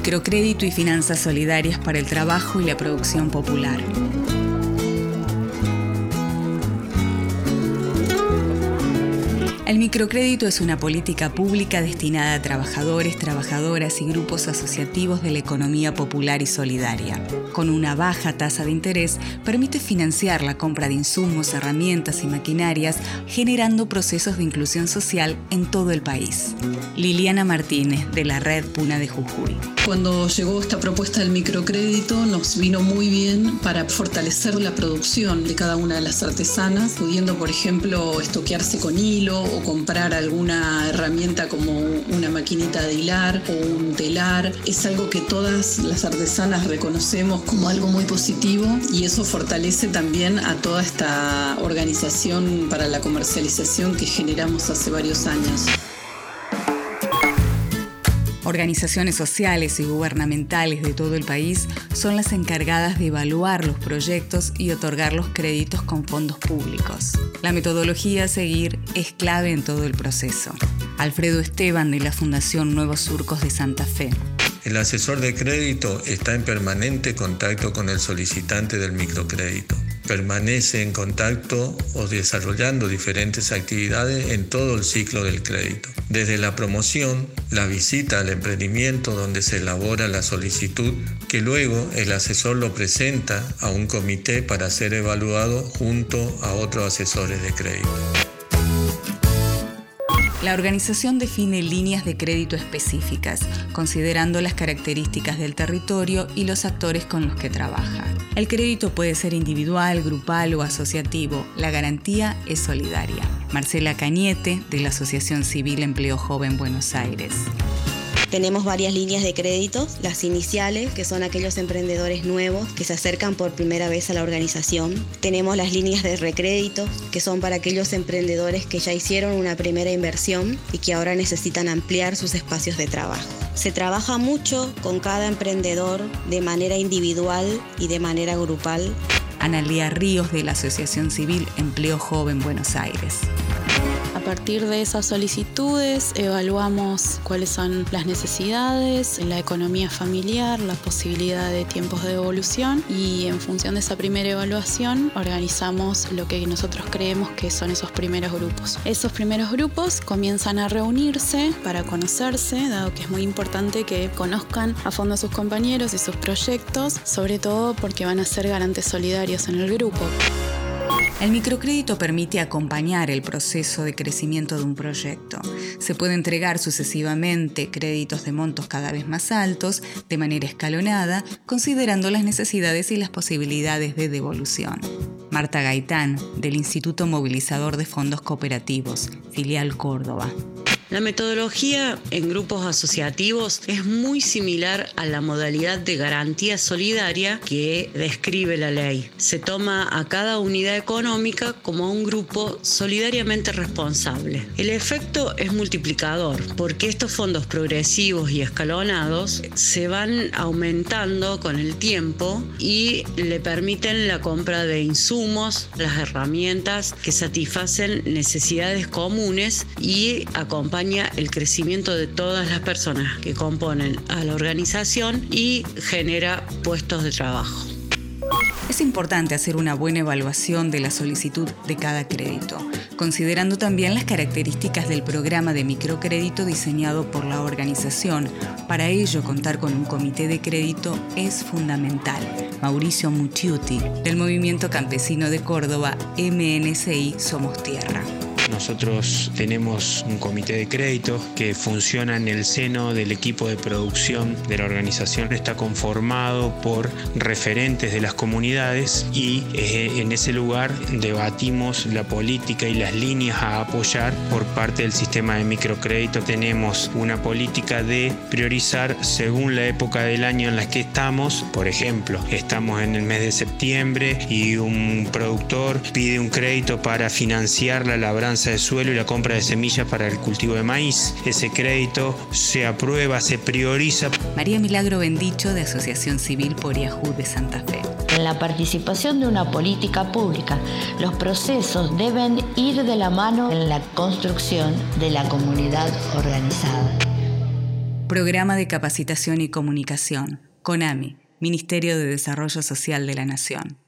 Microcrédito y finanzas solidarias para el trabajo y la producción popular. Microcrédito es una política pública destinada a trabajadores, trabajadoras y grupos asociativos de la economía popular y solidaria. Con una baja tasa de interés, permite financiar la compra de insumos, herramientas y maquinarias, generando procesos de inclusión social en todo el país. Liliana Martínez, de la Red Puna de Jujuy. Cuando llegó esta propuesta del microcrédito, nos vino muy bien para fortalecer la producción de cada una de las artesanas, pudiendo, por ejemplo, estoquearse con hilo o comprar alguna herramienta como una maquinita de hilar o un telar. Es algo que todas las artesanas reconocemos como algo muy positivo y eso fortalece también a toda esta organización para la comercialización que generamos hace varios años. Organizaciones sociales y gubernamentales de todo el país son las encargadas de evaluar los proyectos y otorgar los créditos con fondos públicos. La metodología a seguir es clave en todo el proceso. Alfredo Esteban de la Fundación Nuevos Surcos de Santa Fe. El asesor de crédito está en permanente contacto con el solicitante del microcrédito permanece en contacto o desarrollando diferentes actividades en todo el ciclo del crédito. Desde la promoción, la visita al emprendimiento donde se elabora la solicitud, que luego el asesor lo presenta a un comité para ser evaluado junto a otros asesores de crédito. La organización define líneas de crédito específicas, considerando las características del territorio y los actores con los que trabaja. El crédito puede ser individual, grupal o asociativo. La garantía es solidaria. Marcela Cañete, de la Asociación Civil Empleo Joven Buenos Aires. Tenemos varias líneas de crédito, las iniciales, que son aquellos emprendedores nuevos que se acercan por primera vez a la organización. Tenemos las líneas de recrédito, que son para aquellos emprendedores que ya hicieron una primera inversión y que ahora necesitan ampliar sus espacios de trabajo. Se trabaja mucho con cada emprendedor de manera individual y de manera grupal. Analía Ríos de la Asociación Civil Empleo Joven Buenos Aires. A partir de esas solicitudes evaluamos cuáles son las necesidades, la economía familiar, la posibilidad de tiempos de devolución y en función de esa primera evaluación organizamos lo que nosotros creemos que son esos primeros grupos. Esos primeros grupos comienzan a reunirse para conocerse, dado que es muy importante que conozcan a fondo a sus compañeros y sus proyectos, sobre todo porque van a ser garantes solidarios en el grupo. El microcrédito permite acompañar el proceso de crecimiento de un proyecto. Se puede entregar sucesivamente créditos de montos cada vez más altos, de manera escalonada, considerando las necesidades y las posibilidades de devolución. Marta Gaitán, del Instituto Movilizador de Fondos Cooperativos, filial Córdoba. La metodología en grupos asociativos es muy similar a la modalidad de garantía solidaria que describe la ley. Se toma a cada unidad económica como un grupo solidariamente responsable. El efecto es multiplicador porque estos fondos progresivos y escalonados se van aumentando con el tiempo y le permiten la compra de insumos, las herramientas que satisfacen necesidades comunes y acompañan el crecimiento de todas las personas que componen a la organización y genera puestos de trabajo. Es importante hacer una buena evaluación de la solicitud de cada crédito, considerando también las características del programa de microcrédito diseñado por la organización. Para ello, contar con un comité de crédito es fundamental. Mauricio Mucciuti, del Movimiento Campesino de Córdoba, MNCI Somos Tierra. Nosotros tenemos un comité de crédito que funciona en el seno del equipo de producción de la organización. Está conformado por referentes de las comunidades y eh, en ese lugar debatimos la política y las líneas a apoyar por parte del sistema de microcrédito. Tenemos una política de priorizar según la época del año en la que estamos. Por ejemplo, estamos en el mes de septiembre y un productor pide un crédito para financiar la labranza de suelo y la compra de semillas para el cultivo de maíz. Ese crédito se aprueba, se prioriza. María Milagro Bendicho de Asociación Civil por Yahoo de Santa Fe. En la participación de una política pública, los procesos deben ir de la mano en la construcción de la comunidad organizada. Programa de Capacitación y Comunicación, CONAMI, Ministerio de Desarrollo Social de la Nación.